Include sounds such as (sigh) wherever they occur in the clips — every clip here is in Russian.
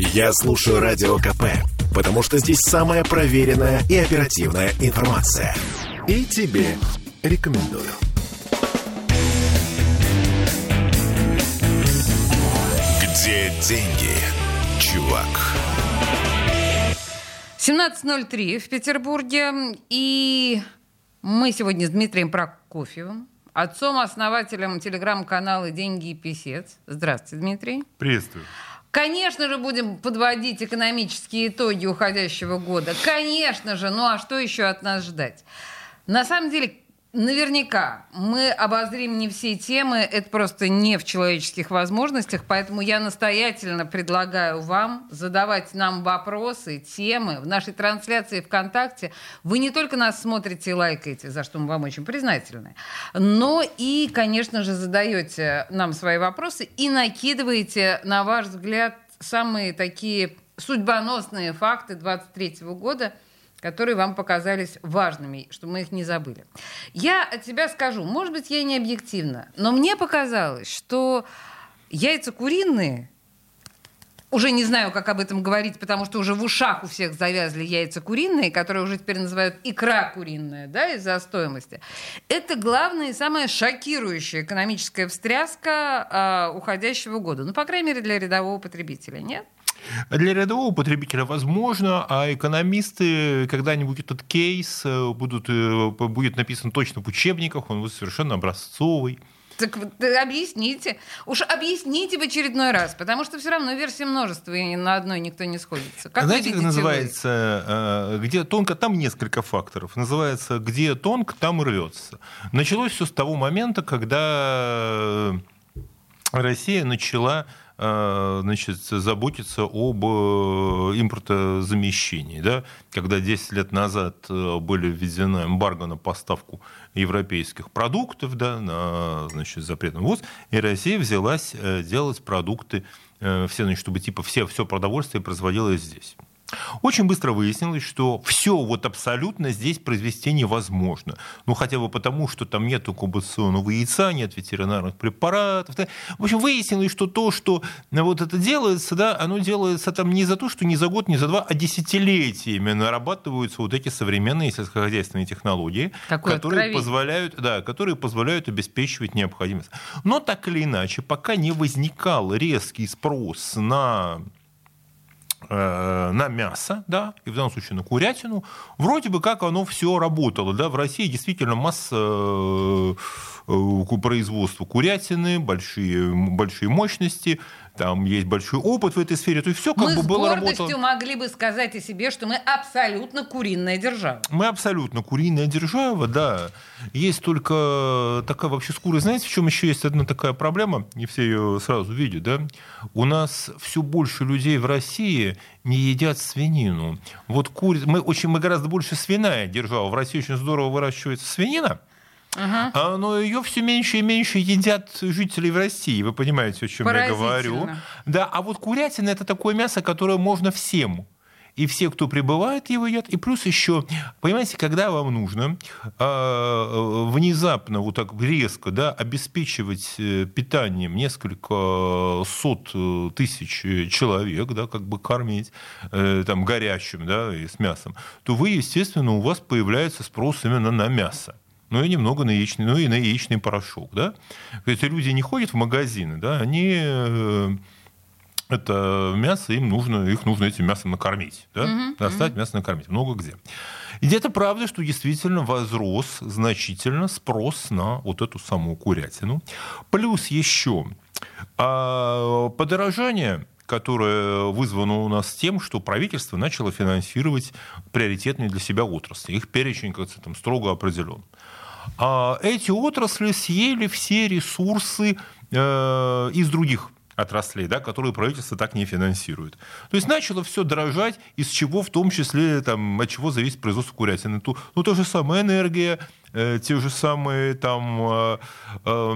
Я слушаю Радио КП, потому что здесь самая проверенная и оперативная информация. И тебе рекомендую. Где деньги, чувак? 17.03 в Петербурге. И мы сегодня с Дмитрием Прокофьевым, отцом-основателем телеграм-канала «Деньги и писец». Здравствуйте, Дмитрий. Приветствую. Конечно же, будем подводить экономические итоги уходящего года. Конечно же, ну а что еще от нас ждать? На самом деле, Наверняка мы обозрим не все темы, это просто не в человеческих возможностях, поэтому я настоятельно предлагаю вам задавать нам вопросы, темы в нашей трансляции ВКонтакте. Вы не только нас смотрите и лайкаете, за что мы вам очень признательны, но и, конечно же, задаете нам свои вопросы и накидываете, на ваш взгляд, самые такие судьбоносные факты 23 года – которые вам показались важными, чтобы мы их не забыли. Я от тебя скажу, может быть, я не объективна, но мне показалось, что яйца куриные, уже не знаю, как об этом говорить, потому что уже в ушах у всех завязли яйца куриные, которые уже теперь называют икра куриная, да, из-за стоимости. Это главная и самая шокирующая экономическая встряска э, уходящего года. Ну, по крайней мере, для рядового потребителя, нет? Для рядового потребителя возможно, а экономисты когда-нибудь этот кейс э, будут, э, будет написан точно в учебниках, он будет совершенно образцовый. Так объясните. Уж объясните в очередной раз, потому что все равно версии множество, и на одной никто не сходится. Как Знаете, как называется, вы? Э, где тонко, там несколько факторов. Называется, где тонко, там рвется. Началось все с того момента, когда Россия начала значит, заботиться об э, импортозамещении. Да? Когда 10 лет назад э, были введены эмбарго на поставку европейских продуктов, да, на значит, запрет на ввоз, и Россия взялась делать продукты, все, значит, чтобы типа все, все продовольствие производилось здесь. Очень быстро выяснилось, что все вот абсолютно здесь произвести невозможно. Ну, хотя бы потому, что там нет инкубационного яйца, нет ветеринарных препаратов. В общем, выяснилось, что то, что вот это делается, да, оно делается там не за то, что не за год, не за два, а десятилетиями нарабатываются вот эти современные сельскохозяйственные технологии, Какое которые позволяют, да, которые позволяют обеспечивать необходимость. Но так или иначе, пока не возникал резкий спрос на Э, на мясо, да, и в данном случае на курятину, вроде бы как оно все работало, да, в России действительно масса э, э, производства курятины, большие, большие мощности, там есть большой опыт в этой сфере, то есть все как мы бы было. Мы с гордостью могли бы сказать о себе, что мы абсолютно куриная держава. Мы абсолютно куриная держава, да. Есть только такая вообще скура. Знаете, в чем еще есть одна такая проблема? Не все ее сразу видят, да? У нас все больше людей в России не едят свинину. Вот курица, мы очень, мы гораздо больше свиная держава. В России очень здорово выращивается свинина. Uh-huh. Но ее все меньше и меньше едят жители в России. Вы понимаете, о чем я говорю. Да, а вот курятина это такое мясо, которое можно всем и все, кто прибывает, его едят. И плюс еще, понимаете, когда вам нужно э, внезапно, вот так резко, да, обеспечивать э, питанием несколько сот э, тысяч человек, да, как бы кормить э, там горячим, да, и с мясом, то вы, естественно, у вас появляется спрос именно на мясо ну и немного на яичный, ну и на яичный порошок, да. Эти люди не ходят в магазины, да, они э, это мясо, им нужно, их нужно этим мясом накормить, да, mm-hmm. достать мясо накормить, много где. И где-то правда, что действительно возрос значительно спрос на вот эту саму курятину. Плюс еще а, подорожание которое вызвано у нас тем, что правительство начало финансировать приоритетные для себя отрасли. Их перечень, как там, строго определен. А эти отрасли съели все ресурсы э, из других отраслей, да, которые правительство так не финансирует. То есть начало все дорожать, из чего в том числе, там, от чего зависит производство курятины. Ну, ну то же самое энергия, э, те же самые там э, э,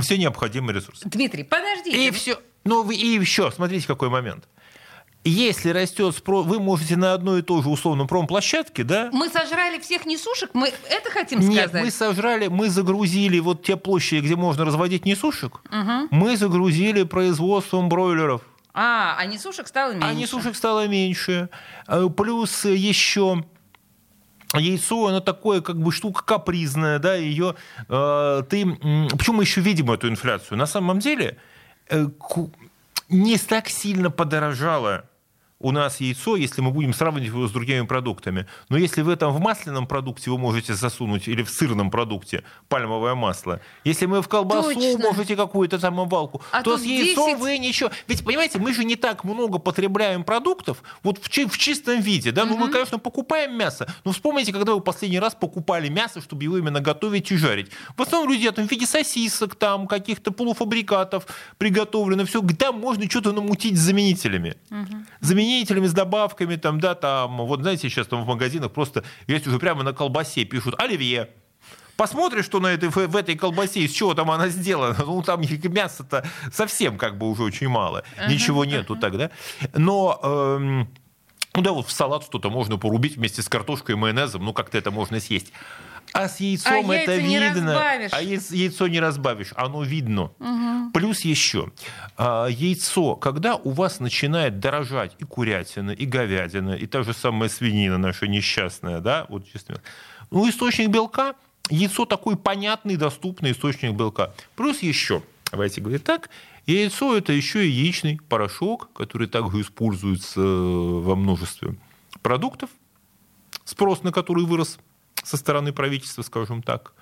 все необходимые ресурсы. Дмитрий, подождите. И все. Ну, и еще, смотрите, какой момент если растет спрос, вы можете на одной и той же условно промплощадке, да? Мы сожрали всех несушек, мы это хотим Нет, сказать? мы сожрали, мы загрузили вот те площади, где можно разводить несушек, угу. мы загрузили производством бройлеров. А, а несушек стало меньше. А несушек стало меньше. Э, Плюс еще яйцо, оно такое, как бы штука капризная, да, ее э, ты... Почему мы еще видим эту инфляцию? На самом деле не так сильно подорожало у нас яйцо, если мы будем сравнивать его с другими продуктами. Но если в этом в масляном продукте вы можете засунуть, или в сырном продукте пальмовое масло, если мы в колбасу Точно. можете какую-то там обвалку, А то с яйцом 10 вы ничего... Ведь, понимаете, мы же не так много потребляем продуктов вот в, чи- в чистом виде. Да? Ну, мы, конечно, покупаем мясо, но вспомните, когда вы последний раз покупали мясо, чтобы его именно готовить и жарить. В основном люди там в виде сосисок, там каких-то полуфабрикатов приготовлено, все. Там можно что-то намутить с заменителями. Заменителями, с добавками, там, да, там, вот знаете, сейчас там в магазинах просто есть уже прямо на колбасе пишут «Оливье». Посмотришь, что на этой, в этой колбасе, из чего там она сделана. Ну, там мяса-то совсем как бы уже очень мало. Ничего нету тогда. Но... эм, ну да, вот в салат что-то можно порубить вместе с картошкой и майонезом, ну как-то это можно съесть. А с яйцом А это видно. разбавишь. А яйц- яйцо не разбавишь, оно видно. Плюс еще а, яйцо, когда у вас начинает дорожать и курятина, и говядина, и та же самая свинина наша несчастная, да, вот честно. Ну, источник белка, яйцо такой понятный, доступный источник белка. Плюс еще, давайте говорить так, яйцо это еще и яичный порошок, который также используется э, во множестве продуктов, спрос на который вырос со стороны правительства, скажем так.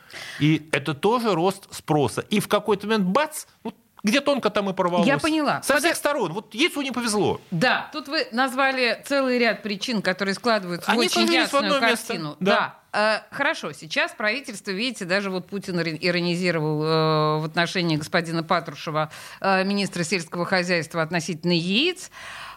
И это тоже рост спроса. И в какой-то момент бац, вот где тонко там и порвалось. Я поняла. Со Подо- всех сторон. Вот яйцу не повезло. Да, тут вы назвали целый ряд причин, которые складываются в Они очень сложились в ясную одно место. картину. Да. Да. Э, Хорошо, сейчас правительство, видите, даже вот Путин иронизировал э, в отношении господина Патрушева, э, министра сельского хозяйства, относительно яиц.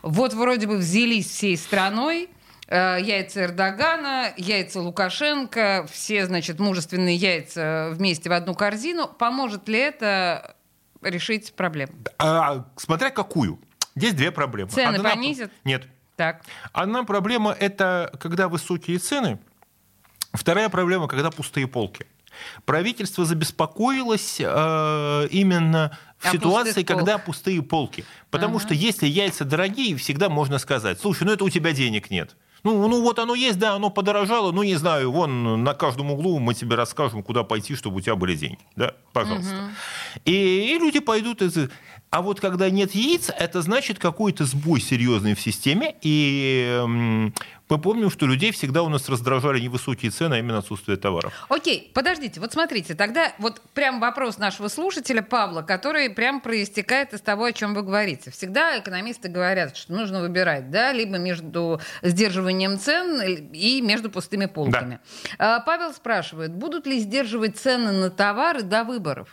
Вот вроде бы взялись всей страной, яйца Эрдогана, яйца Лукашенко, все, значит, мужественные яйца вместе в одну корзину. Поможет ли это решить проблему? А, смотря какую. Здесь две проблемы. Цены Одна- понизят? Нет. Так. Одна проблема – это когда высокие цены. Вторая проблема – когда пустые полки. Правительство забеспокоилось э, именно в О ситуации, когда полках. пустые полки. Потому Ага. что если яйца дорогие, всегда можно сказать, слушай, ну это у тебя денег нет. Ну, ну вот оно есть, да, оно подорожало, ну не знаю, вон на каждом углу мы тебе расскажем, куда пойти, чтобы у тебя были деньги. Да, пожалуйста. И, и люди пойдут из... А вот когда нет яиц, это значит какой-то сбой серьезный в системе. И мы помним, что людей всегда у нас раздражали невысокие цены, а именно отсутствие товаров. Окей, подождите, вот смотрите, тогда вот прям вопрос нашего слушателя Павла, который прям проистекает из того, о чем вы говорите. Всегда экономисты говорят, что нужно выбирать, да, либо между сдерживанием цен и между пустыми полками. А, Павел спрашивает, будут ли сдерживать цены на товары до выборов?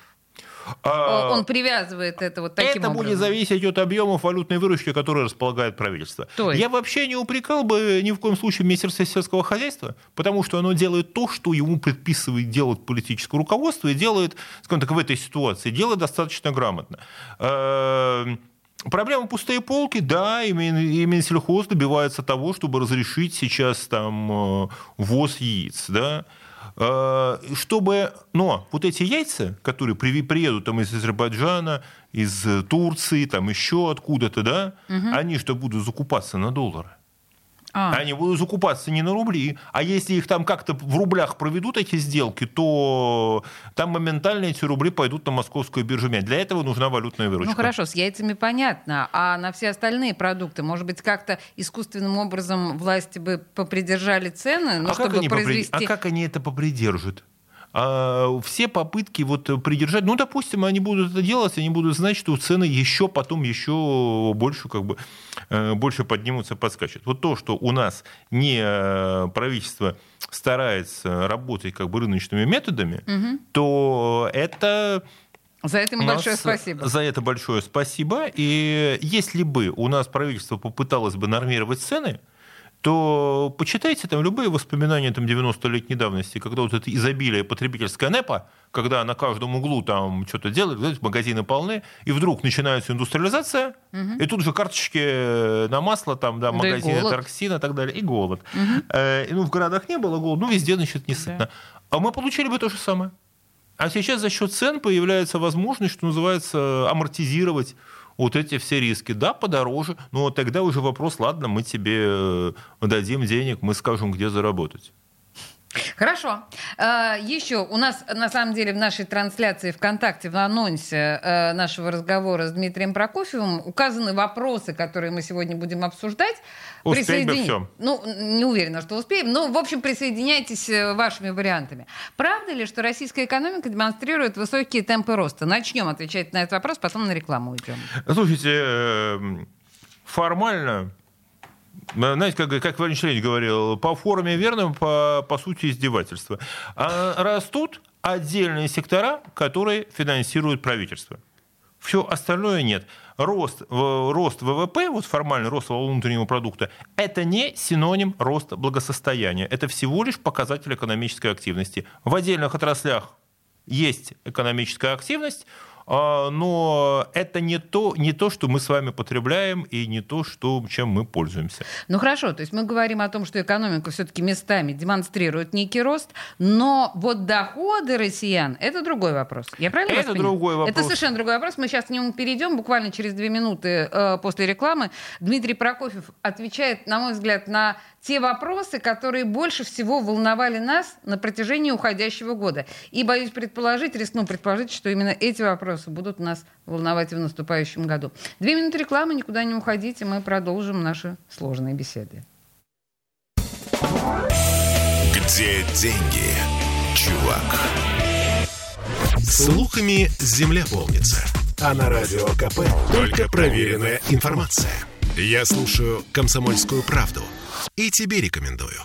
А, Он привязывает это вот таким это образом. будет зависеть от объемов валютной выручки, которые располагает правительство. То есть? Я вообще не упрекал бы ни в коем случае Министерство сельского хозяйства, потому что оно делает то, что ему предписывает делать политическое руководство, и делает, скажем так, в этой ситуации, делает достаточно грамотно. Эм, Проблема пустые полки, да, и Мин- и Минсельхоз добивается того, чтобы разрешить сейчас там э, ввоз яиц, да, Э, чтобы, но вот эти яйца, которые приедут там из Азербайджана, из э, Турции, там еще откуда-то, да, они что будут закупаться на доллары. А. Они будут закупаться не на рубли. А если их там как-то в рублях проведут эти сделки, то там моментально эти рубли пойдут на московскую биржу. Для этого нужна валютная выручка. Ну хорошо, с яйцами понятно, а на все остальные продукты, может быть, как-то искусственным образом власти бы попридержали цены, ну, а, как чтобы они попри- произвести... а как они это попридержат? А, все попытки вот придержать, ну, допустим, они будут это делать, они будут знать, что цены еще потом еще больше, как бы, э, больше поднимутся, подскачут. Вот то, что у нас не э, правительство старается работать как бы рыночными методами, то это За это им большое спасибо. За это большое спасибо. И если бы у нас правительство попыталось бы нормировать цены, то почитайте там любые воспоминания там, 90-летней давности, когда вот это изобилие потребительская НЭПа, когда на каждом углу там что-то делают, знаете, магазины полны, и вдруг начинается индустриализация, и тут же карточки на масло, там, да, Да магазины голод. Тарксина и так далее, и голод. Э, и, ну, в городах не было голода, ну, везде, значит, не сытно. А мы получили бы то же самое. А сейчас за счет цен появляется возможность, что называется, амортизировать вот эти все риски. Да, подороже, но тогда уже вопрос, ладно, мы тебе э, дадим денег, мы скажем, где заработать. Хорошо. А, Еще у нас, на самом деле, в нашей трансляции ВКонтакте, в анонсе э, нашего разговора с Дмитрием Прокофьевым указаны вопросы, которые мы сегодня будем обсуждать. Успеем бы все. Ну, не уверена, что успеем. Но, в общем, присоединяйтесь э, вашими вариантами. Правда ли, что российская экономика демонстрирует высокие темпы роста? Начнем отвечать на этот вопрос, потом на рекламу уйдем. Слушайте, э, формально знаете, как, как Владимир Ильич говорил, по форме верно, по, по сути издевательство. А растут отдельные сектора, которые финансируют правительство. Все остальное нет. Рост, рост ВВП, вот формальный рост внутреннего продукта, это не синоним роста благосостояния. Это всего лишь показатель экономической активности. В отдельных отраслях есть экономическая активность, но это не то, не то, что мы с вами потребляем, и не то, что, чем мы пользуемся. Ну хорошо, то есть мы говорим о том, что экономика все-таки местами демонстрирует некий рост, но вот доходы россиян – это другой вопрос. Я правильно Это другой вопрос. Это совершенно другой вопрос. Мы сейчас к нему перейдем буквально через две минуты э, после рекламы. Дмитрий Прокофьев отвечает, на мой взгляд, на те вопросы, которые больше всего волновали нас на протяжении уходящего года. И боюсь предположить, рискну предположить, что именно эти вопросы будут нас волновать и в наступающем году. Две минуты рекламы, никуда не уходите, мы продолжим наши сложные беседы. Где деньги, чувак? Слухами земля полнится. А на радио КП только проверенная информация. Я слушаю «Комсомольскую правду» и тебе рекомендую.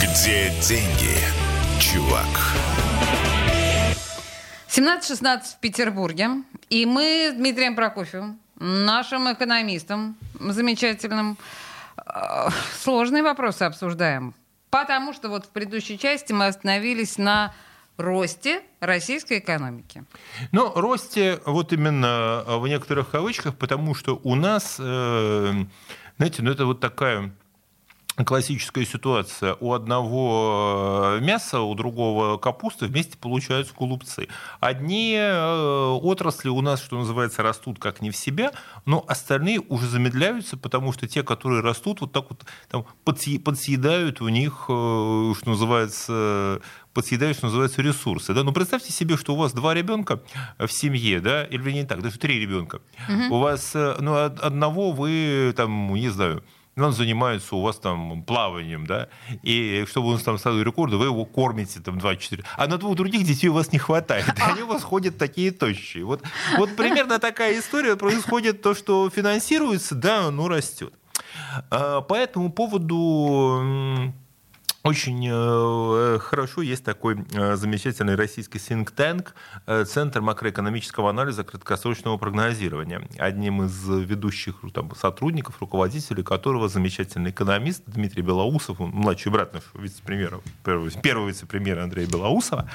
Где деньги, чувак? 17-16 в Петербурге. И мы с Дмитрием Прокофьевым, нашим экономистом замечательным, э, сложные вопросы обсуждаем. Потому что вот в предыдущей части мы остановились на росте российской экономики. Ну, росте вот именно э, в некоторых кавычках, потому что у нас, э, знаете, ну это вот такая классическая ситуация. У одного э, мяса, у другого капусты вместе получаются голубцы. Одни отрасли у нас, что называется, растут как не в себя, но остальные уже замедляются, потому что те, которые растут, вот так вот там, подсъедают у них, что называется, подъедают, что называется, ресурсы. Да? Ну, представьте себе, что у вас два ребенка в семье, да, или не так, даже три ребенка. Угу. У вас, э, ну, одного вы, там, не знаю, он занимается у вас там плаванием, да, и чтобы он там ставил рекорды, вы его кормите там 24. А на двух других детей у вас не хватает. (laughs) Они у вас ходят такие тощие. Вот, вот примерно такая история происходит, то, что финансируется, да, оно растет. А, по этому поводу очень э, хорошо есть такой э, замечательный российский think tank, э, Центр макроэкономического анализа краткосрочного прогнозирования. Одним из ведущих там, сотрудников, руководителей которого замечательный экономист Дмитрий Белоусов, младший брат нашего вице-премьера, первого, первого вице-премьера Андрея Белоусова.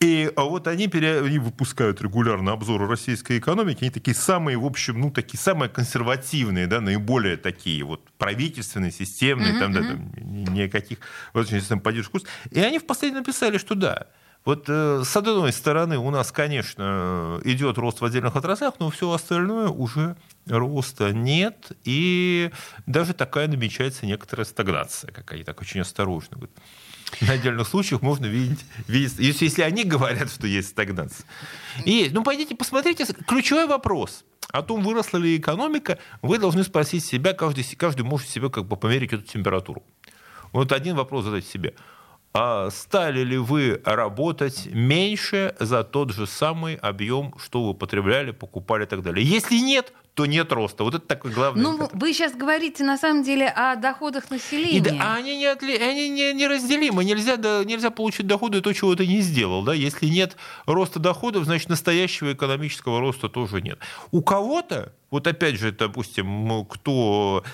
И вот они, пере, они выпускают регулярно обзоры российской экономики, они такие самые, в общем, ну, такие самые консервативные, да, наиболее такие вот правительственные, системные, mm-hmm. там, да, там, никаких очень сильно поддержку. И они в последнем написали, что да, вот э, с одной стороны у нас, конечно, идет рост в отдельных отраслях, но все остальное уже роста нет, и даже такая намечается некоторая стагнация, как они так очень осторожно говорят. На отдельных случаях можно видеть, видеть если, если они говорят, что есть стагнация. И. Ну, пойдите, посмотрите, ключевой вопрос о том, выросла ли экономика, вы должны спросить себя, каждый, каждый может себе как бы померить эту температуру. Вот один вопрос задать себе. А стали ли вы работать меньше за тот же самый объем, что вы потребляли, покупали и так далее? Если нет, то нет роста. Вот это такой главный. Ну, вы сейчас говорите на самом деле о доходах населения. И, да, они, не, отли, они не, неразделимы. Нельзя, да, нельзя получить доходы то, чего ты не сделал. Да? Если нет роста доходов, значит, настоящего экономического роста тоже нет. У кого-то, вот опять же, допустим, кто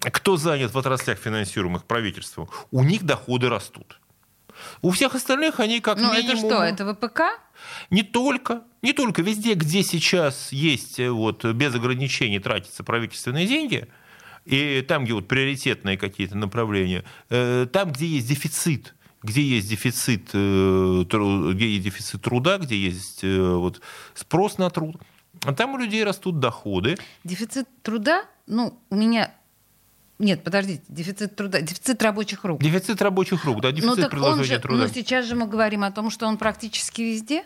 кто занят в отраслях, финансируемых правительством, у них доходы растут. У всех остальных они как ну, минимум... это что, это ВПК? Не только. Не только. Везде, где сейчас есть э, вот, без ограничений тратятся правительственные деньги, и там, где вот приоритетные какие-то направления, э, там, где есть дефицит где есть дефицит, э, где есть дефицит труда, где есть вот, спрос на труд, а там у людей растут доходы. Дефицит труда, ну, у меня нет, подождите, дефицит труда, дефицит рабочих рук. Дефицит рабочих рук, да, дефицит ну, предложения же, труда. Но сейчас же мы говорим о том, что он практически везде.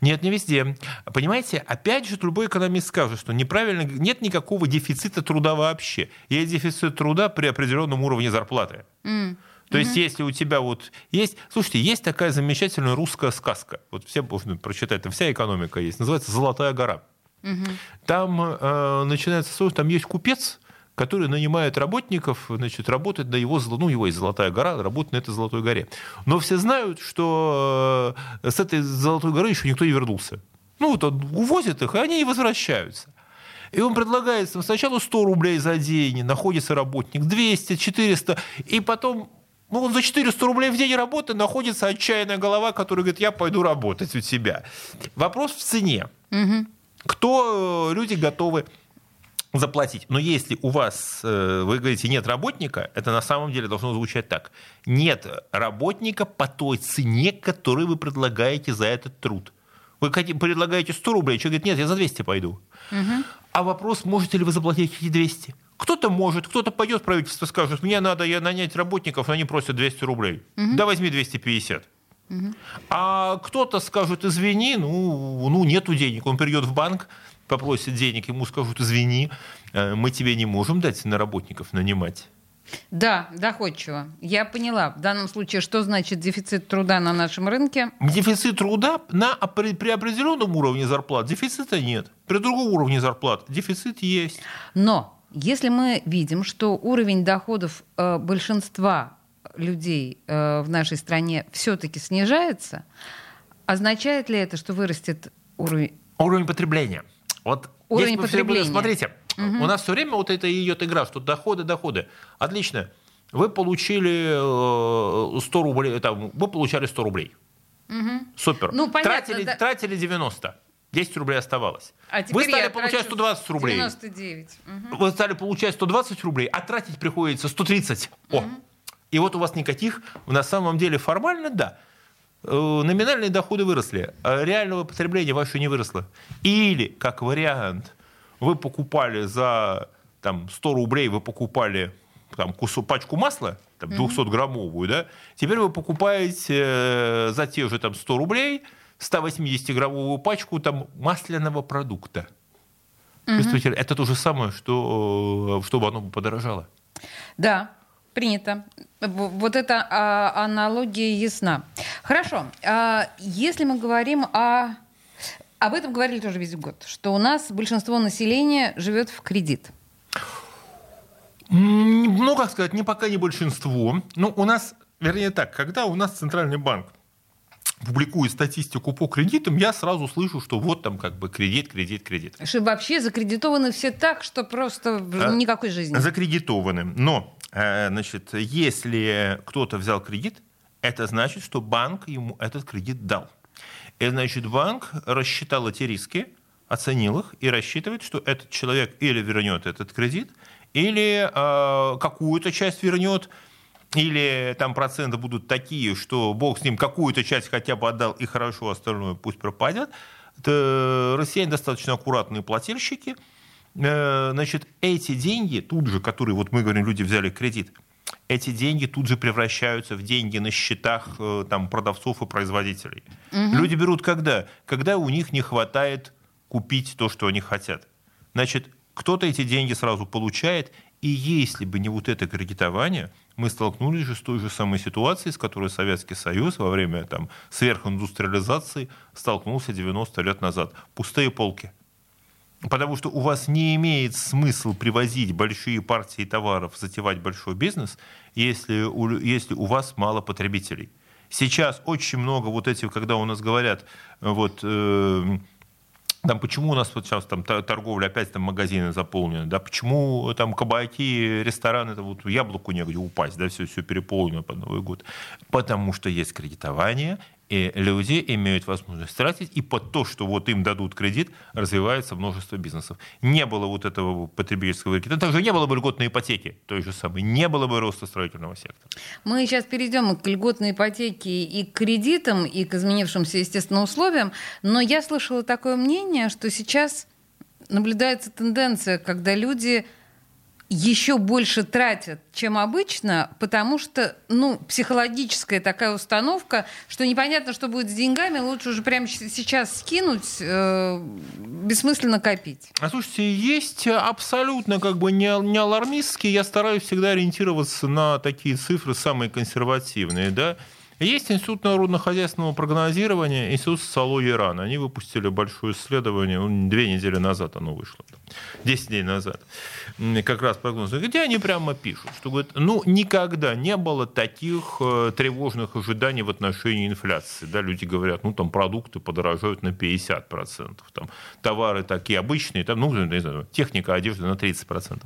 Нет, не везде. Понимаете, опять же, любой экономист скажет, что неправильно, нет никакого дефицита труда вообще. Есть дефицит труда при определенном уровне зарплаты. Mm. То mm-hmm. есть, если у тебя вот есть... Слушайте, есть такая замечательная русская сказка. Вот все можно прочитать, там вся экономика есть. Называется «Золотая гора». Mm-hmm. Там э, начинается... Там есть купец, который нанимает работников, значит, работать на его, ну, его есть Золотая гора, работать на этой Золотой горе. Но все знают, что э, с этой Золотой горы еще никто не вернулся. Ну, вот он увозит их, и они не возвращаются. И он предлагает сначала 100 рублей за день, находится работник, 200, 400, и потом ну, он за 400 рублей в день работы находится отчаянная голова, которая говорит, я пойду работать у тебя. Вопрос в цене. Угу. Кто э, люди готовы заплатить. Но если у вас, э, вы говорите, нет работника, это на самом деле должно звучать так. Нет работника по той цене, которую вы предлагаете за этот труд. Вы предлагаете 100 рублей, человек говорит, нет, я за 200 пойду. Угу. А вопрос, можете ли вы заплатить эти 200? Кто-то может, кто-то пойдет в правительство скажет, мне надо я нанять работников, но они просят 200 рублей. Угу. Да возьми 250. Угу. А кто-то скажет, извини, ну, ну нету денег. Он придет в банк, попросит денег, ему скажут, извини, э, мы тебе не можем дать на работников нанимать. Да, доходчиво. Я поняла. В данном случае, что значит дефицит труда на нашем рынке? Дефицит труда на, при, при определенном уровне зарплат дефицита нет. При другом уровне зарплат дефицит есть. Но если мы видим, что уровень доходов э, большинства людей э, в нашей стране все-таки снижается, означает ли это, что вырастет уровень... Уровень потребления. Вот Уровень потребления. Смотрите, угу. у нас все время вот это идет игра, что доходы, доходы. Отлично. Вы получили 100 э, рублей, там, вы получали 100 рублей. Угу. Супер. Ну, понятно, тратили, да. тратили 90. 10 рублей оставалось. А вы стали получать 120 рублей. 99. Угу. Вы стали получать 120 рублей, а тратить приходится 130. О. Угу. И вот у вас никаких, на самом деле формально, да, номинальные доходы выросли, а реального потребления ваше не выросло. Или, как вариант, вы покупали за там, 100 рублей, вы покупали там, кусок, пачку масла, там, 200-граммовую, да, теперь вы покупаете э, за те же там, 100 рублей 180-граммовую пачку там, масляного продукта. Чувствуете, это то же самое, что, э, чтобы оно подорожало. Да, Принято. Вот эта а, аналогия ясна. Хорошо. А, если мы говорим о... Об этом говорили тоже весь год, что у нас большинство населения живет в кредит. Ну, как сказать, не пока не большинство. Ну, у нас, вернее так, когда у нас Центральный банк публикует статистику по кредитам, я сразу слышу, что вот там как бы кредит, кредит, кредит. Что вообще закредитованы все так, что просто а, никакой жизни. Закредитованы. Но значит, если кто-то взял кредит, это значит, что банк ему этот кредит дал. И значит, банк рассчитал эти риски, оценил их и рассчитывает, что этот человек или вернет этот кредит, или э, какую-то часть вернет, или там проценты будут такие, что Бог с ним какую-то часть хотя бы отдал, и хорошо, остальное пусть пропадет. Это россияне достаточно аккуратные плательщики – Э, значит, эти деньги тут же, которые, вот мы говорим, люди взяли кредит, эти деньги тут же превращаются в деньги на счетах э, там, продавцов и производителей. Угу. Люди берут когда? Когда у них не хватает купить то, что они хотят. Значит, кто-то эти деньги сразу получает, и если бы не вот это кредитование, мы столкнулись же с той же самой ситуацией, с которой Советский Союз во время там, сверхиндустриализации столкнулся 90 лет назад. Пустые полки. Потому что у вас не имеет смысла привозить большие партии товаров, затевать большой бизнес, если у, если у вас мало потребителей. Сейчас очень много вот этих, когда у нас говорят, вот, э, там, почему у нас вот сейчас там торговля, опять там магазины заполнены, да, почему там кабаки, рестораны, это вот яблоку негде упасть, да, все, все переполнено под Новый год. Потому что есть кредитование, И люди имеют возможность тратить, и под то, что вот им дадут кредит, развивается множество бизнесов. Не было вот этого потребительского кредита, также не было бы льготной ипотеки той же самой, не было бы роста строительного сектора. Мы сейчас перейдем к льготной ипотеке и к кредитам, и к изменившимся, естественно, условиям, но я слышала такое мнение, что сейчас наблюдается тенденция, когда люди еще больше тратят, чем обычно, потому что, ну, психологическая такая установка, что непонятно, что будет с деньгами, лучше уже прямо сейчас скинуть, э, бессмысленно копить. А слушайте, есть абсолютно как бы не, не алармистские, я стараюсь всегда ориентироваться на такие цифры самые консервативные, да, есть Институт народно-хозяйственного прогнозирования, Институт социологии РАН. Они выпустили большое исследование, ну, две недели назад оно вышло, 10 дней назад, как раз прогноз, где они прямо пишут, что говорят, ну, никогда не было таких э, тревожных ожиданий в отношении инфляции. Да, люди говорят, ну, там продукты подорожают на 50%, там, товары такие обычные, там, ну, не знаю, техника, одежда на 30%.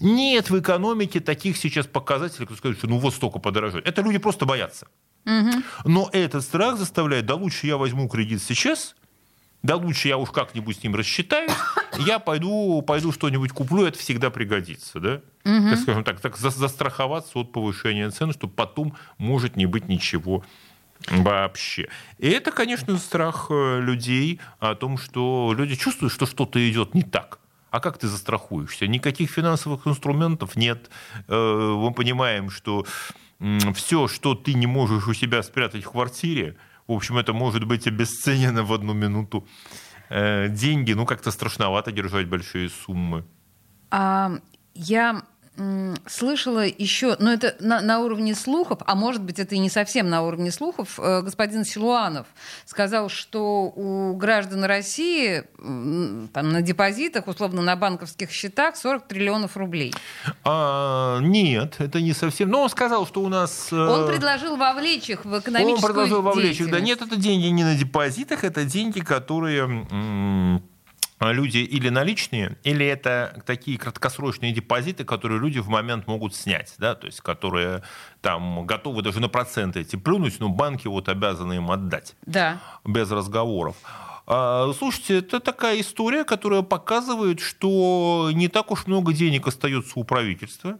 Нет в экономике таких сейчас показателей, кто скажет, что ну вот столько подорожает. Это люди просто боятся. Но этот страх заставляет, да лучше я возьму кредит сейчас, да лучше я уж как-нибудь с ним рассчитаюсь, (coughs) я пойду, пойду что-нибудь куплю, это всегда пригодится, да? Угу. Так скажем так, так застраховаться от повышения цен, чтобы потом может не быть ничего вообще. И это, конечно, страх э, людей о том, что люди чувствуют, что что-то идет не так. А как ты застрахуешься? Никаких финансовых инструментов нет. Э, мы понимаем, что все, что ты не можешь у себя спрятать в квартире, в общем, это может быть обесценено в одну минуту. Э, деньги, ну, как-то страшновато держать большие суммы. А, я слышала еще, но это на, на уровне слухов, а может быть это и не совсем на уровне слухов, э, господин Силуанов сказал, что у граждан России там, на депозитах, условно на банковских счетах 40 триллионов рублей. А, нет, это не совсем. Но он сказал, что у нас... Э, он предложил вовлечь их в экономическую Он предложил вовлечь их, да нет, это деньги не на депозитах, это деньги, которые люди или наличные, или это такие краткосрочные депозиты, которые люди в момент могут снять, да, то есть которые там готовы даже на проценты эти плюнуть, но банки вот обязаны им отдать. Да. Без разговоров. А, слушайте, это такая история, которая показывает, что не так уж много денег остается у правительства.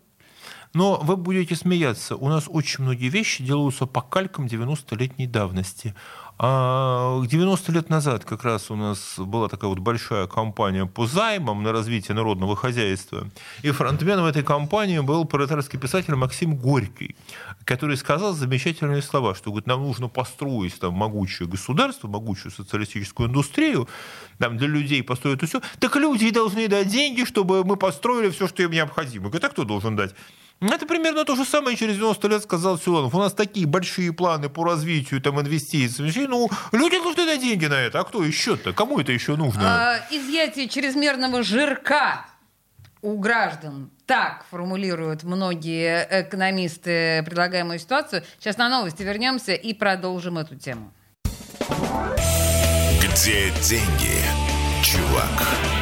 Но вы будете смеяться. У нас очень многие вещи делаются по калькам 90-летней давности. А 90 лет назад как раз у нас была такая вот большая кампания по займам на развитие народного хозяйства. И фронтменом этой кампании был пролетарский писатель Максим Горький, который сказал замечательные слова, что говорит, нам нужно построить там, могучее государство, могучую социалистическую индустрию, там, для людей построить все. Так люди должны дать деньги, чтобы мы построили все, что им необходимо. Говорит, а кто должен дать? Это примерно то же самое через 90 лет сказал Силанов. У нас такие большие планы по развитию там, инвестиций. Ну, люди должны дать деньги на это. А кто еще-то? Кому это еще нужно? А, изъятие чрезмерного жирка у граждан. Так формулируют многие экономисты предлагаемую ситуацию. Сейчас на новости вернемся и продолжим эту тему. Где деньги, чувак?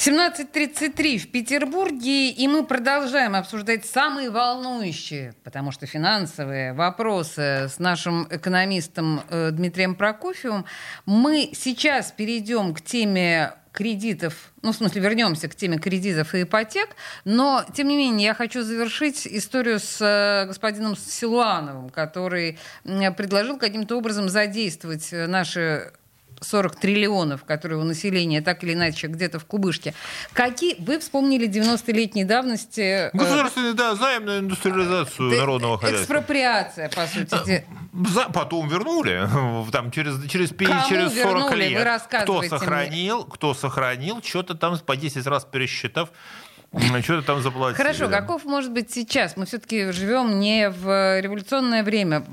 17.33 в Петербурге, и мы продолжаем обсуждать самые волнующие, потому что финансовые вопросы с нашим экономистом э, Дмитрием Прокофьевым. Мы сейчас перейдем к теме кредитов, ну, в смысле, вернемся к теме кредитов и ипотек, но, тем не менее, я хочу завершить историю с э, господином Силуановым, который предложил каким-то образом задействовать наши 40 триллионов, которые у населения так или иначе где-то в кубышке. Какие... Вы вспомнили 90-летней давности... Э, Государственный, да, займ на индустриализацию народного хозяйства. Экспроприация, по сути. За, потом вернули, (laughs) там через, через, Кому через 40 вернули? лет. Вы кто сохранил, мне. кто сохранил, что-то там по 10 раз пересчитав, что-то там заплатили. Хорошо, каков может быть сейчас? Мы все-таки живем не в революционное время,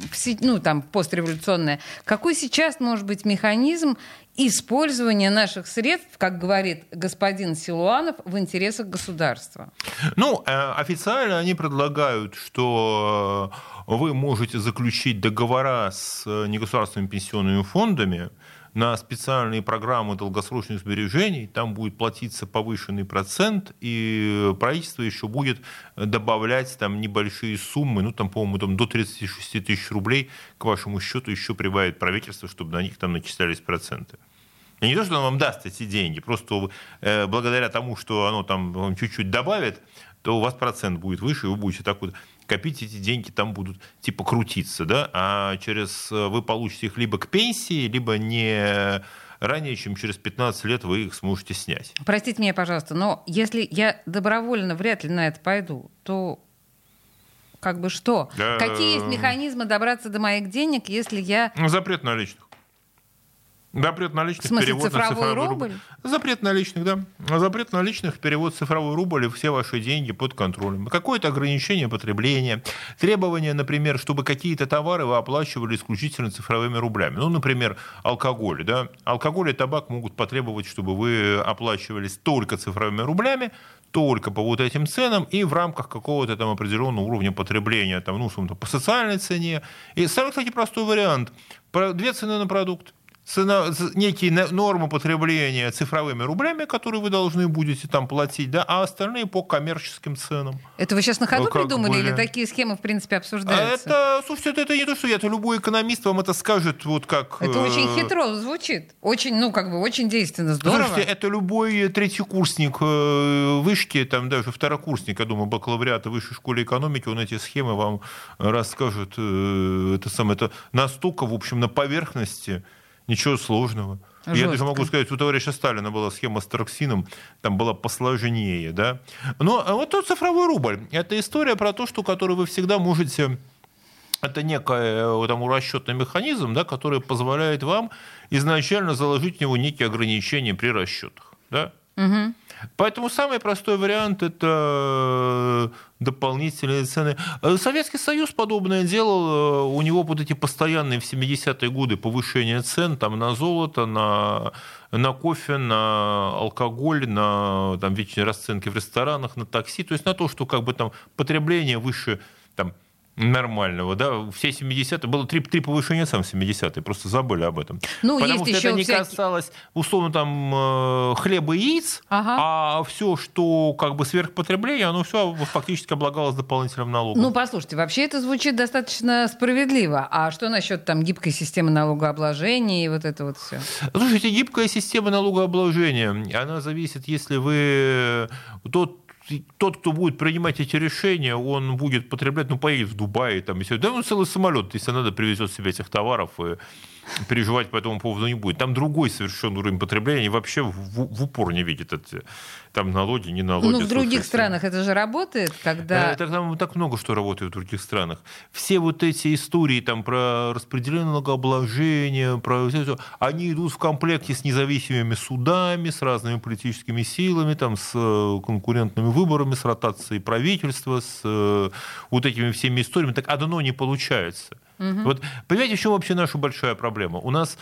ну там постреволюционное. Какой сейчас может быть механизм использования наших средств, как говорит господин Силуанов, в интересах государства? Ну, э, официально они предлагают, что вы можете заключить договора с негосударственными пенсионными фондами, на специальные программы долгосрочных сбережений, там будет платиться повышенный процент, и правительство еще будет добавлять там небольшие суммы, ну там, по-моему, там, до 36 тысяч рублей к вашему счету еще прибавит правительство, чтобы на них там начислялись проценты. И не то, что оно вам даст эти деньги, просто э, благодаря тому, что оно там чуть-чуть добавит, то у вас процент будет выше, и вы будете так вот копить эти деньги, там будут типа крутиться, да, а через э, вы получите их либо к пенсии, либо не ранее, чем через 15 лет вы их сможете снять. Простите меня, пожалуйста, но если я добровольно вряд ли на это пойду, то как бы что? Какие есть механизмы добраться до моих денег, если я... Запрет наличных. Запрет наличных, в смысле, перевод цифровой, цифровой рубль? рубль? Запрет наличных, да. Запрет наличных, перевод цифровой рубль и все ваши деньги под контролем. Какое-то ограничение потребления. Требования, например, чтобы какие-то товары вы оплачивали исключительно цифровыми рублями. Ну, например, алкоголь. Да? Алкоголь и табак могут потребовать, чтобы вы оплачивались только цифровыми рублями, только по вот этим ценам и в рамках какого-то там определенного уровня потребления, там, ну, по социальной цене. И самый, кстати, простой вариант. Две цены на продукт цена, некие нормы потребления цифровыми рублями, которые вы должны будете там платить, да, а остальные по коммерческим ценам. Это вы сейчас на ходу как придумали были? или такие схемы, в принципе, обсуждаются? Это, слушайте, это, не то, что я, это любой экономист вам это скажет, вот как... Это э... очень хитро звучит, очень, ну, как бы, очень действенно, здорово. Слушайте, это любой третий курсник э, вышки, там даже второкурсник, я думаю, бакалавриата высшей школы экономики, он эти схемы вам расскажет, э, это самое, это настолько, в общем, на поверхности, Ничего сложного. Жестко. Я даже могу сказать, у товарища Сталина была схема с торксином, там была посложнее, да. Но а вот тот цифровой рубль, это история про то, что которую вы всегда можете это некий там, расчетный механизм, да, который позволяет вам изначально заложить в него некие ограничения при расчетах. Да? Угу. Поэтому самый простой вариант – это дополнительные цены. Э, Советский Союз подобное делал. Э, у него вот эти постоянные в 70-е годы повышения цен там, на золото, на, на кофе, на алкоголь, на там, вечные расценки в ресторанах, на такси. То есть на то, что как бы, там, потребление выше там, нормального, да, все 70-е, было три, три повышения сам 70-е, просто забыли об этом. Ну, Потому что это не всякие... касалось, условно, там, э, хлеба и яиц, ага. а все, что как бы сверхпотребление, оно все фактически облагалось дополнительным налогом. Ну, послушайте, вообще это звучит достаточно справедливо. А что насчет там гибкой системы налогообложения и вот это вот все? Слушайте, гибкая система налогообложения, она зависит, если вы тот тот, кто будет принимать эти решения, он будет потреблять, ну, поедет в Дубай, там, если, да, он целый самолет, если надо, привезет себе этих товаров и переживать по этому поводу не будет. Там другой совершенно уровень потребления, и вообще в, в упор не видит это. Там налоги, не налоги. Ну, в других странах это же работает, когда... Это, там так много что работает в других странах. Все вот эти истории там про распределение налогообложения, про они идут в комплекте с независимыми судами, с разными политическими силами, там, с э, конкурентными выборами, с ротацией правительства, с э, вот этими всеми историями. Так одно не получается. Угу. Вот понимаете, в чем вообще наша большая проблема? У нас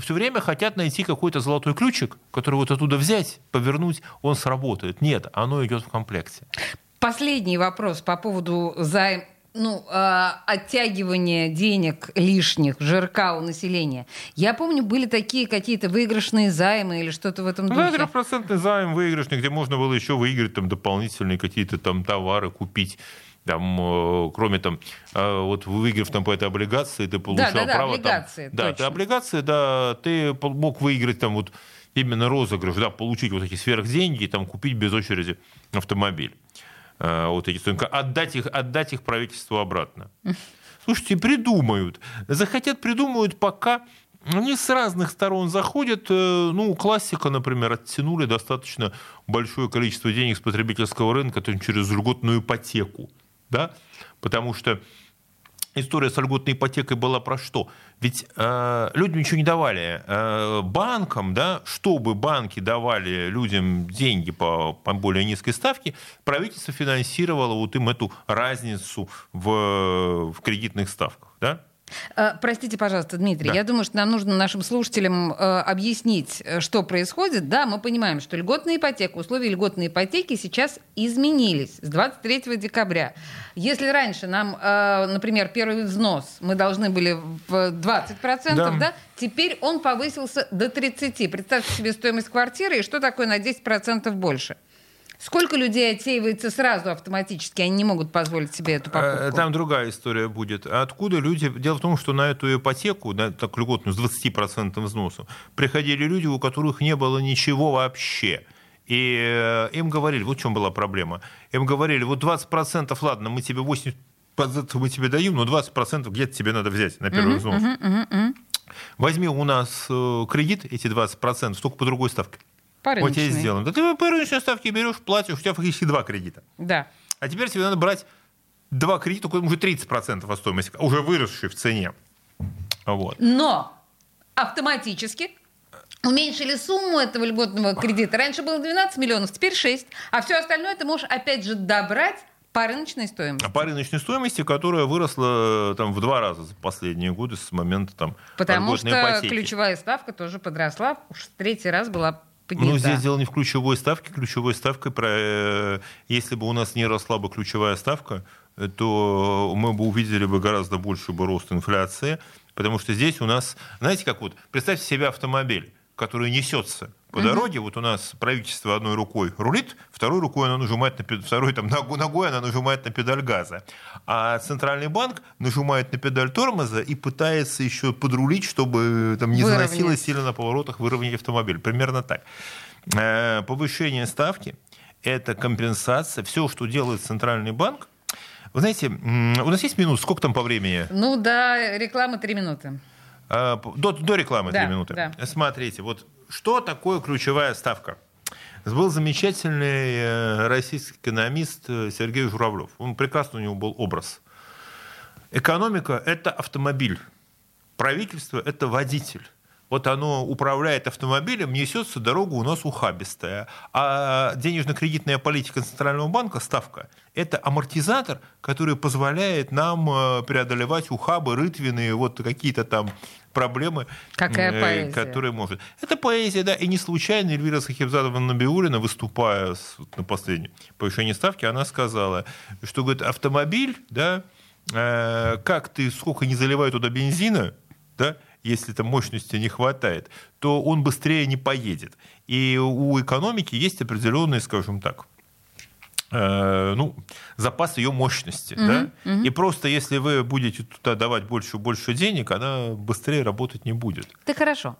все время хотят найти какой-то золотой ключик, который вот оттуда взять, повернуть, он сработает. Нет, оно идет в комплекте. Последний вопрос по поводу займ ну, э, оттягивания денег лишних, жирка у населения. Я помню, были такие какие-то выигрышные займы или что-то в этом духе. Да, процентный займ выигрышный, где можно было еще выиграть там дополнительные какие-то там товары купить там, э, кроме там, э, вот выиграв там по этой облигации, ты получал да, да, да, право облигации, там, да, ты облигации, да, ты мог выиграть там вот именно розыгрыш, да, получить вот эти сверхденьги и там купить без очереди автомобиль. Э, вот эти отдать их, отдать их правительству обратно. Слушайте, придумают. Захотят, придумают, пока они с разных сторон заходят. Ну, классика, например, оттянули достаточно большое количество денег с потребительского рынка через льготную ипотеку да, потому что история с льготной ипотекой была про что? Ведь э, людям ничего не давали. Э, банкам, да, чтобы банки давали людям деньги по, по более низкой ставке, правительство финансировало вот им эту разницу в, в кредитных ставках. Да? Э, простите, пожалуйста, Дмитрий, Да. я думаю, что нам нужно нашим слушателям э, объяснить, э, что происходит. Да, мы понимаем, что льготная ипотека, условия льготной ипотеки сейчас изменились с 23 декабря. Если раньше нам, э, например, первый взнос мы должны были в 20%, Да. да. теперь он повысился до 30%. Представьте себе стоимость квартиры и что такое на 10% больше. Сколько людей отсеивается сразу автоматически, они не могут позволить себе эту покупку? Э, Там другая история будет. Откуда люди... Дело в том, что на эту ипотеку, на так льготную, с 20% взносом, приходили люди, у которых не было ничего вообще. И э, им говорили, вот в чем была проблема. Им говорили, вот 20%, ладно, мы тебе 80% мы тебе даем, но 20% где-то тебе надо взять на первый взнос. Возьми у нас э, кредит, эти 20%, только по другой ставке. По Вот тебе рыночной. сделано. Да ты по рыночной ставке берешь, платишь, у тебя фактически два кредита. Да. А теперь тебе надо брать два кредита, только уже 30% от стоимости, уже выросшие в цене. Вот. Но автоматически уменьшили сумму этого льготного кредита. Раньше было 12 миллионов, теперь 6. А все остальное ты можешь опять же добрать по рыночной стоимости. А по рыночной стоимости, которая выросла э, там, в два раза за последние годы с момента там, Потому что ипотеки. ключевая ставка тоже подросла. Уж в третий раз была поднята. Ну, здесь дело не в ключевой ставке. Ключевой ставкой, про, э, если бы у нас не росла бы ключевая ставка, э, то мы бы увидели бы гораздо больше бы рост инфляции, потому что здесь у нас, знаете, как вот, представьте себе автомобиль, который несется по дороге, вот у нас правительство одной рукой рулит, второй рукой она нажимает на педаль, второй там ногой она нажимает на педаль газа, а центральный банк нажимает на педаль тормоза и пытается еще подрулить, чтобы там не Выровнять. заносилось сильно на поворотах выровнять автомобиль. Примерно так. Э, Повышение ставки – это компенсация. Все, что делает Центральный банк. Вы знаете, у нас есть минут, сколько там по времени? Ну да, реклама 3 минуты. А, До, до рекламы Да, 3 минуты. да. Смотрите, вот что такое ключевая ставка? Был замечательный э, российский экономист э, Сергей Журавлев. Он прекрасно у него был образ. Экономика – это автомобиль. Правительство – это водитель. Вот оно управляет автомобилем, несется дорогу у нас ухабистая. А денежно-кредитная политика Центрального банка, ставка, это амортизатор, который позволяет нам э, преодолевать ухабы, рытвины, вот какие-то там проблемы, Какая э, поэзия. которые может. Это поэзия, да, и не случайно Эльвира Сахибзадовна Набиулина, выступая на последнем повышении ставки, она сказала, что, говорит, автомобиль, да, э, как ты, сколько не заливай туда бензина, да, если там мощности не хватает, то он быстрее не поедет. И у экономики есть определенный, скажем так, э, ну, запас ее мощности. да? И просто если вы будете туда давать больше и больше денег, она быстрее работать не будет. Так хорошо.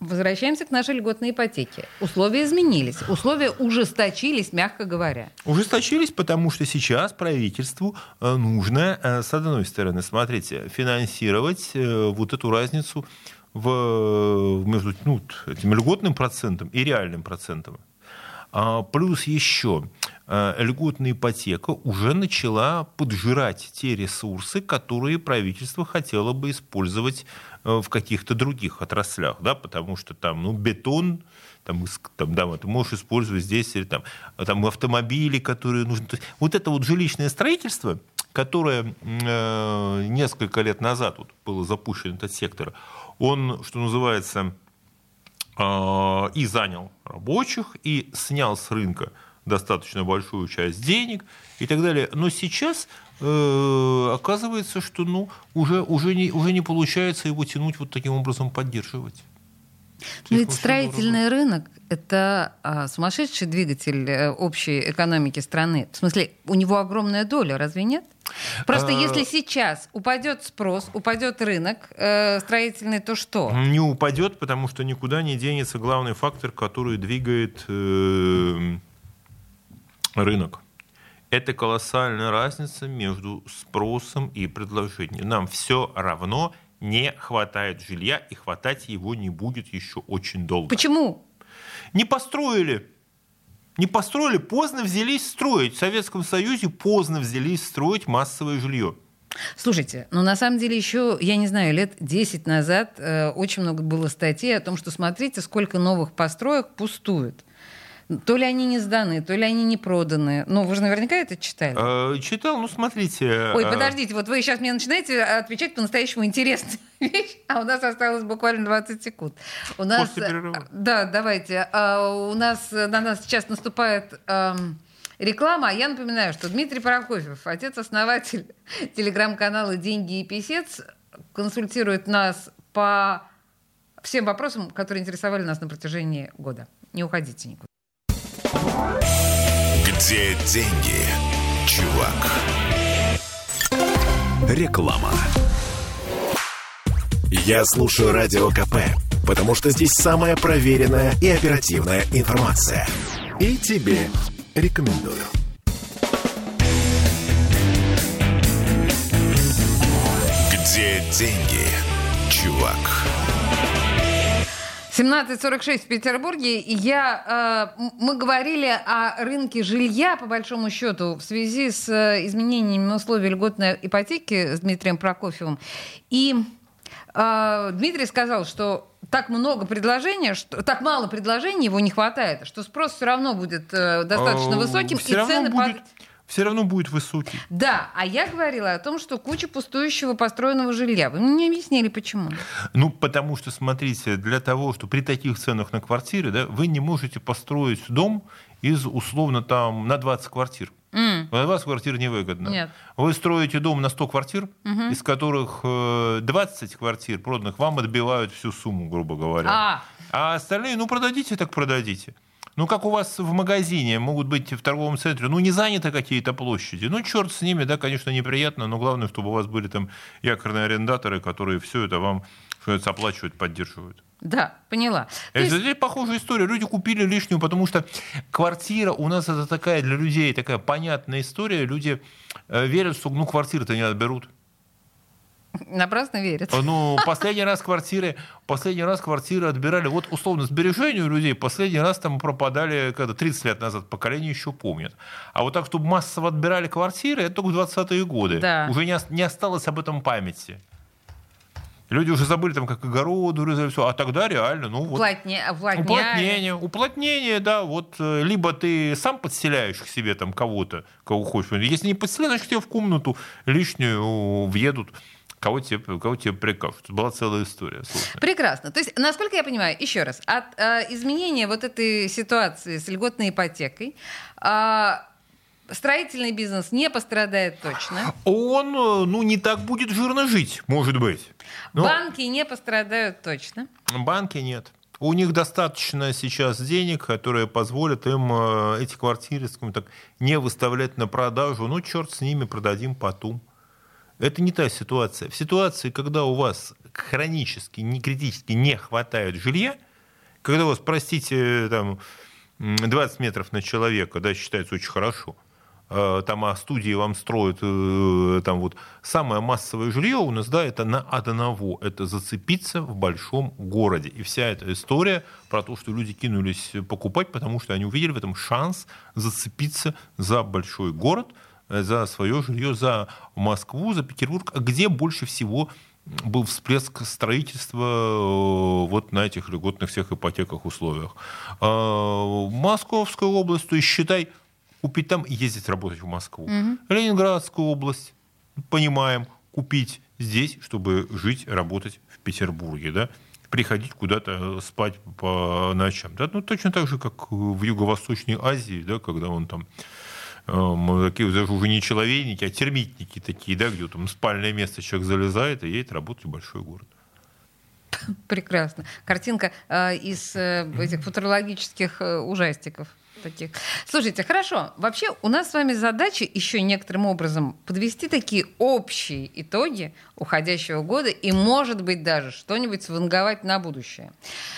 Возвращаемся к нашей льготной ипотеке. Условия изменились. Условия ужесточились, мягко говоря. Ужесточились, потому что сейчас правительству э, нужно, э, с одной стороны, смотрите, финансировать вот эту разницу в, между ну, этим льготным процентом и реальным процентом. А, Плюс еще э, льготная ипотека уже начала поджирать те ресурсы, которые правительство хотело бы использовать э, в каких-то других отраслях, да, потому что там, ну, бетон, там, там, да, ты можешь использовать здесь или там, а там автомобили, которые нужны. Вот это вот жилищное строительство, которое э, несколько лет назад вот было запущен этот сектор, он, что называется, и занял рабочих, и снял с рынка достаточно большую часть денег и так далее. Но сейчас э, оказывается, что ну, уже, уже, не, уже не получается его тянуть вот таким образом поддерживать. Но ведь строительный рынок – это а, сумасшедший двигатель э, общей экономики страны. В смысле, у него огромная доля, разве нет? Просто А- если сейчас упадет спрос, упадет рынок э, строительный, то что? Не упадет, потому что никуда не денется главный фактор, который двигает э, рынок. Это колоссальная разница между спросом и предложением. Нам все равно не хватает жилья, и хватать его не будет еще очень долго. Почему? Не построили. Не построили, поздно взялись строить. В Советском Союзе поздно взялись строить массовое жилье. Слушайте, ну на самом деле еще, я не знаю, лет 10 назад э, очень много было статей о том, что смотрите, сколько новых построек пустует. То ли они не сданы, то ли они не проданы. Ну, вы же наверняка это читали. Э, читал, ну, смотрите. Ой, подождите, вот вы сейчас мне начинаете отвечать по-настоящему интересную (laughs) вещь, а у нас осталось буквально 20 секунд. У нас... После перерыва. Да, давайте. А, у нас, на нас сейчас наступает... эм, Реклама. А я напоминаю, что Дмитрий Прокофьев, отец-основатель (laughs) телеграм-канала «Деньги и писец», консультирует нас по всем вопросам, которые интересовали нас на протяжении года. Не уходите никуда. Где деньги, чувак? Реклама. Я слушаю Радио КП, потому что здесь самая проверенная и оперативная информация. И тебе рекомендую. Где деньги, чувак? 17.46 в Петербурге. Я, э, мы говорили о рынке жилья, по большому счету, в связи с э, изменениями условий льготной ипотеки с Дмитрием Прокофьевым. И э, Дмитрий сказал, что так много предложений, что так мало предложений его не хватает, что спрос все равно будет э, достаточно Э, высоким, все и цены будет- под- Все равно будет высокий. Да, а я говорила о том, что куча пустующего построенного жилья. Вы мне не объяснили, почему. Ну, потому что, смотрите, для того, что при таких ценах на квартиры, да, вы не можете построить дом из, условно, там, на 20 квартир. М, На 20 квартир невыгодно. Нет. Вы строите дом на 100 квартир, из которых э, 20 квартир проданных вам отбивают всю сумму, грубо говоря. А. А остальные, ну, продадите, так продадите. Ну, как у вас в магазине могут быть в торговом центре, ну, не заняты какие-то площади. Ну, черт с ними, да, конечно, неприятно, но главное, чтобы у вас были там якорные арендаторы, которые все это вам, что оплачивают, поддерживают. Да, поняла. То есть- Это здесь похожая история. Люди купили лишнюю, потому что квартира у нас это такая для людей такая понятная история. Люди э, верят, что ну квартиры-то не отберут. Напрасно верят. Ну, последний раз квартиры, последний раз квартиры отбирали. Вот условно сбережения у людей последний раз там пропадали, когда 30 лет назад, поколение еще помнит. А вот так, чтобы массово отбирали квартиры, это только в 20-е годы. Да. Уже не, не осталось об этом памяти. Люди уже забыли, там, как огороды резали, все. А тогда реально, ну вот... Уплотняли. Уплотнение, уплотнение, да, вот э, либо ты сам подселяешь к себе там кого-то, кого хочешь. Если не подселяешь, значит, тебе в комнату лишнюю въедут, кого тебе, кого тебе прикажут. Это была целая история. сложная. Прекрасно. То есть, насколько я понимаю, еще раз, от э, изменения вот этой ситуации с льготной ипотекой э, строительный бизнес не пострадает точно. Он, э, ну, не так будет жирно жить, может быть. Но Банки не пострадают точно. банки нет. У них достаточно сейчас денег, которые позволят им э, эти квартиры, скажем так, не выставлять на продажу. Ну, черт с ними, продадим потом. Это не та ситуация. В ситуации, когда у вас хронически, не критически не хватает жилья, когда у вас, простите, там, м, 20 метров на человека, да, считается очень хорошо, э, там а студии вам строят, э, там вот самое массовое жилье у нас, да, это на одного, это зацепиться в большом городе. И вся эта история про то, что люди кинулись покупать, потому что они увидели в этом шанс зацепиться за большой город, за свое жилье, за Москву, за Петербург, где больше всего был всплеск строительства э, вот на этих льготных всех ипотеках условиях. А, Московская область, то есть считай, купить там и ездить работать в Москву. Ленинградскую область, понимаем, купить здесь, чтобы жить, работать в Петербурге, да, приходить куда-то спать по ночам. Да? Ну, точно так же, как в Юго-Восточной Азии, да, когда он там э, такие даже уже не человейники, а термитники такие, да, где там спальное место человек залезает и едет работать в большой город. (laughs) Прекрасно. Картинка э, из э, этих футурологических э, ужастиков. Таких. Слушайте, хорошо. Вообще у нас с вами задача еще некоторым образом подвести такие общие итоги уходящего года и, может быть, даже что-нибудь сванговать на будущее.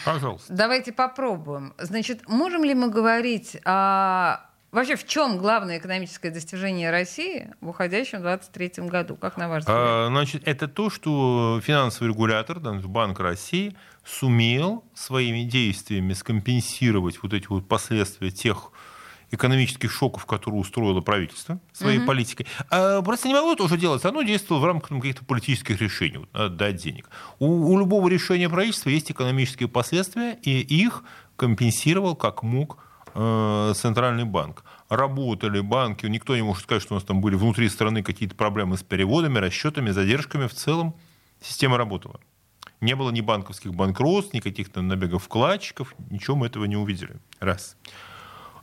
Пожалуйста. Давайте попробуем. Значит, можем ли мы говорить о... Вообще, в чем главное экономическое достижение России в уходящем 2023 году? Как на ваш взгляд? А, Значит, это то, что финансовый регулятор, Банк России, сумел своими действиями скомпенсировать вот эти вот последствия тех экономических шоков, которые устроило правительство своей политикой. А просто не могло это уже делать. Оно действовало в рамках ну, каких-то политических решений. Вот, надо дать денег. У, у любого решения правительства есть экономические последствия, и их компенсировал как мог э, центральный банк. Работали банки, никто не может сказать, что у нас там были внутри страны какие-то проблемы с переводами, расчетами, задержками. В целом система работала. Не было ни банковских банкротств, ни каких-то набегов вкладчиков, ничего мы этого не увидели. Раз.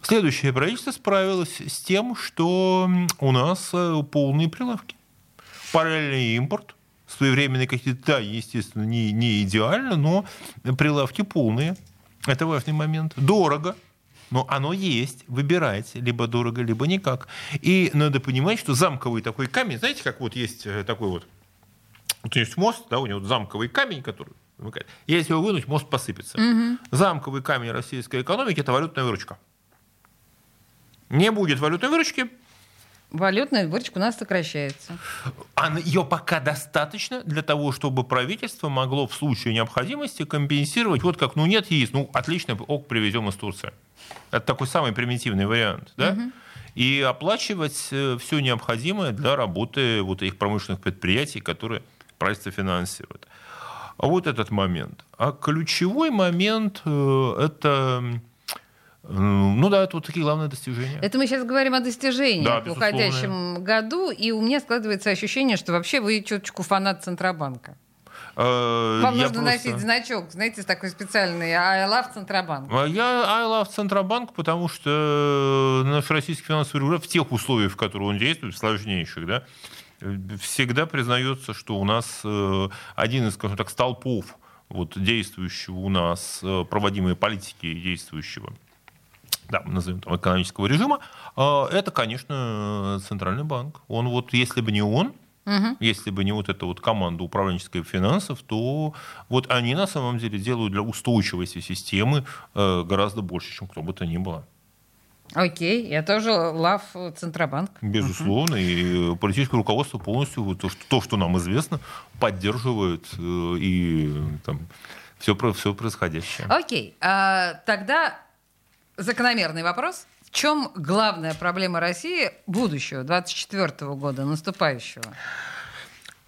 Следующее правительство справилось с тем, что у нас э, полные прилавки. Параллельный импорт, своевременные какие-то, да, естественно, не, не идеально, но прилавки полные. Это важный момент. Дорого, но оно есть. Выбирайте, либо дорого, либо никак. И надо понимать, что замковый такой камень, знаете, как вот есть э, такой вот, вот есть мост, да, у него замковый камень, который если его вынуть, мост посыпется. Угу. Замковый камень российской экономики – это валютная выручка. Не будет валютной выручки, Валютная выручка у нас сокращается. А ее пока достаточно для того, чтобы правительство могло в случае необходимости компенсировать. Вот как, ну нет яиц, ну отлично, ок, привезем из Турции. Это такой самый примитивный вариант, да? Угу. И оплачивать э, все необходимое для работы вот этих промышленных предприятий, которые правительство финансирует. А вот этот момент. А ключевой момент э, это ну да, это вот такие главные достижения. Это мы сейчас говорим о достижениях да, в уходящем году, и у меня складывается ощущение, что вообще вы чуточку фанат Центробанка. Э, Вам нужно просто... носить значок, знаете, такой специальный I love Центробанк. А я I love Центробанк, потому что наш российский финансовый регулятор в тех условиях, в которых он действует, сложнейших, да, всегда признается, что у нас э, один из, скажем так, столпов вот, действующего у нас, э, проводимой политики действующего да, назовем там, экономического режима, а, это, конечно, Центральный банк. Он вот, если бы не он, Угу. Если бы не вот эта вот команда управленческой финансов, то вот они на самом деле делают для устойчивости системы э, гораздо больше, чем кто бы то ни было. Окей, я тоже лав Центробанк. Безусловно, угу. и политическое руководство полностью то, что, то, что нам известно, поддерживает э, и там, все, все происходящее. Окей, а, тогда закономерный вопрос. В чем главная проблема России будущего, 24 года, наступающего?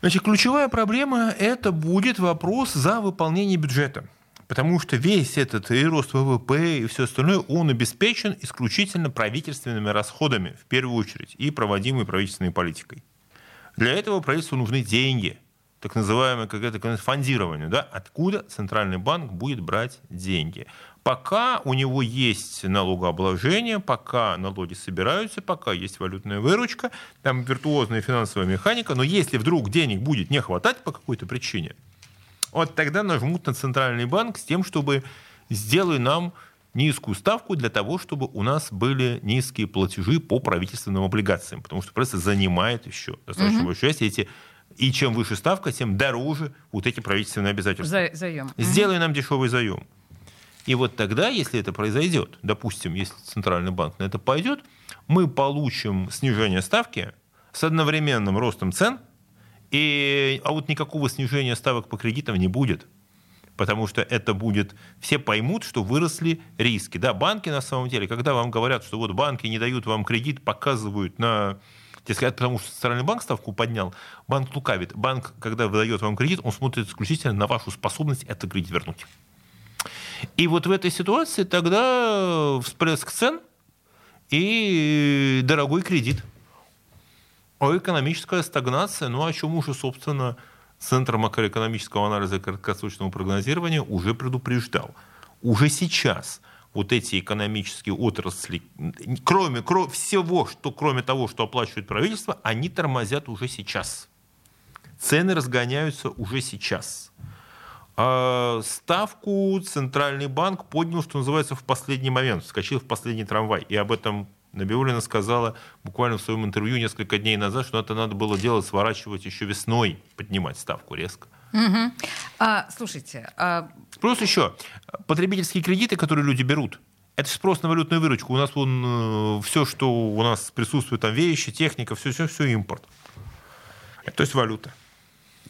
Значит, ключевая проблема – это будет вопрос за выполнение бюджета. Потому что весь этот и рост ВВП и все остальное, он обеспечен исключительно правительственными расходами, в первую очередь, и проводимой правительственной политикой. Для этого правительству нужны деньги, так называемое как это, фондирование. Да? Откуда Центральный банк будет брать деньги? Пока у него есть налогообложение, пока налоги собираются, пока есть валютная выручка, там виртуозная финансовая механика, но если вдруг денег будет не хватать по какой-то причине, вот тогда нажмут на центральный банк с тем, чтобы сделай нам низкую ставку для того, чтобы у нас были низкие платежи по правительственным облигациям, потому что просто занимает еще достаточно угу. большую часть эти и чем выше ставка, тем дороже вот эти правительственные обязательства. За, заем. Сделай угу. нам дешевый заем. И вот тогда, если это произойдет, допустим, если Центральный банк на это пойдет, мы получим снижение ставки с одновременным ростом цен, и, а вот никакого снижения ставок по кредитам не будет. Потому что это будет, все поймут, что выросли риски. Да, банки на самом деле, когда вам говорят, что вот банки не дают вам кредит, показывают на сказать, потому что Центральный банк ставку поднял, банк лукавит. Банк, когда выдает вам кредит, он смотрит исключительно на вашу способность этот кредит вернуть. И вот в этой ситуации тогда всплеск цен и дорогой кредит. А экономическая стагнация, ну о чем уже, собственно, Центр макроэкономического анализа и краткосрочного прогнозирования уже предупреждал. Уже сейчас вот эти экономические отрасли, кроме, кроме всего, что кроме того, что оплачивает правительство, они тормозят уже сейчас. Цены разгоняются уже сейчас. А ставку Центральный банк поднял, что называется, в последний момент, вскочил в последний трамвай. И об этом Набиулина сказала буквально в своем интервью несколько дней назад, что это надо было делать, сворачивать еще весной, поднимать ставку резко. Угу. А, слушайте. А... Плюс еще потребительские кредиты, которые люди берут, это спрос на валютную выручку. У нас вон, э, все, что у нас присутствует, там вещи, техника, все, все, все импорт. То есть валюта.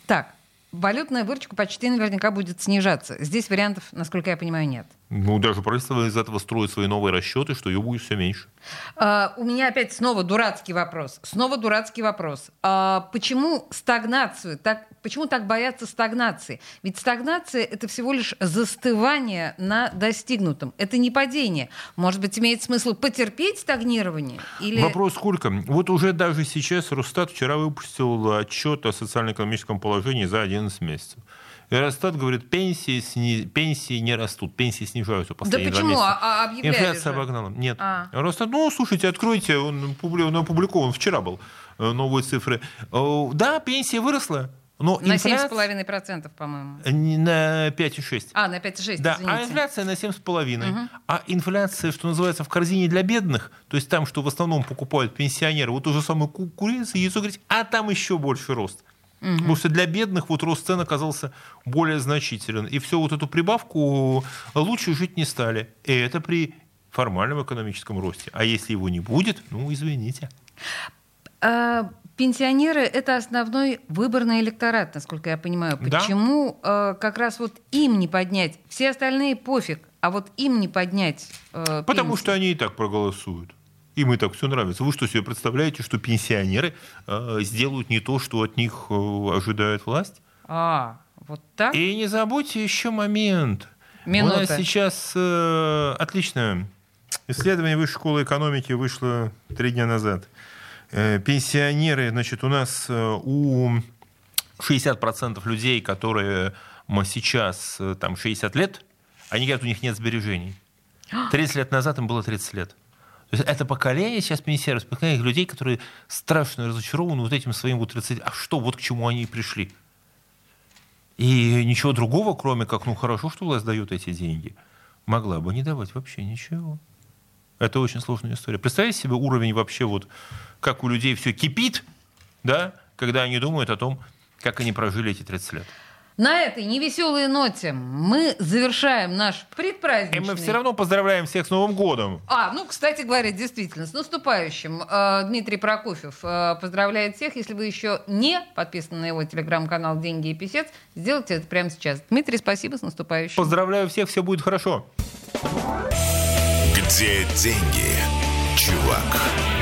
Так, валютная выручка почти наверняка будет снижаться. Здесь вариантов, насколько я понимаю, нет. Ну, даже правительство из этого строит свои новые расчеты, что ее будет все меньше. А, у меня опять снова дурацкий вопрос. Снова дурацкий вопрос. А, почему стагнацию так, почему так боятся стагнации? Ведь стагнация это всего лишь застывание на достигнутом. Это не падение. Может быть, имеет смысл потерпеть стагнирование? Или... Вопрос сколько? Вот уже даже сейчас Росстат вчера выпустил отчет о социально-экономическом положении за 11 месяцев. Росстат говорит, пенсии, сни... пенсии не растут, пенсии снижаются последние да почему? два месяца. А, а Инфляция же. обогнала. Нет. А. Росстат, ну, слушайте, откройте, он, он опубликован, вчера был, э, новые цифры. Э, да, пенсия выросла, но на инфляция... 7,5%, по-моему. На 5,6. А, на 5,6, Да, извините. а инфляция на 7,5. Угу. А инфляция, что называется, в корзине для бедных, то есть там, что в основном покупают пенсионеры, вот то же самое ку- курица, яйцо, говорить, а там еще больше рост. Угу. Потому что для бедных вот рост цен оказался более значителен. И всю вот эту прибавку лучше жить не стали. И это при формальном экономическом росте. А если его не будет, ну, извините. А, пенсионеры – это основной выборный электорат, насколько я понимаю. Да. Почему а, как раз вот им не поднять? Все остальные пофиг, а вот им не поднять а, Потому пенсии? что они и так проголосуют. Им и так все нравится. Вы что себе представляете, что пенсионеры э, сделают не то, что от них э, ожидает власть? А, вот так? И не забудьте еще момент. Минута. У нас сейчас э, отличное исследование Высшей школы экономики вышло три дня назад. Э, пенсионеры, значит, у нас э, у 60% людей, которые сейчас э, там 60 лет, они говорят, у них нет сбережений. (gasps) 30 лет назад им было 30 лет. То есть это поколение сейчас пенсионеров, поколение людей, которые страшно разочарованы вот этим своим вот 30... А что, вот к чему они и пришли? И ничего другого, кроме как, ну хорошо, что власть дает эти деньги, могла бы не давать вообще ничего. Это очень сложная история. Представьте себе уровень вообще вот, как у людей все кипит, да, когда они думают о том, как они прожили эти 30 лет. На этой невеселой ноте мы завершаем наш И предпраздничный... мы все равно поздравляем всех с Новым годом. А, ну, кстати говоря, действительно, с наступающим. Э, Дмитрий Прокофьев э, поздравляет всех. Если вы еще не подписаны на его телеграм-канал «Деньги и писец», сделайте это прямо сейчас. Дмитрий, спасибо, с наступающим. Поздравляю всех, все будет хорошо. Где деньги, чувак?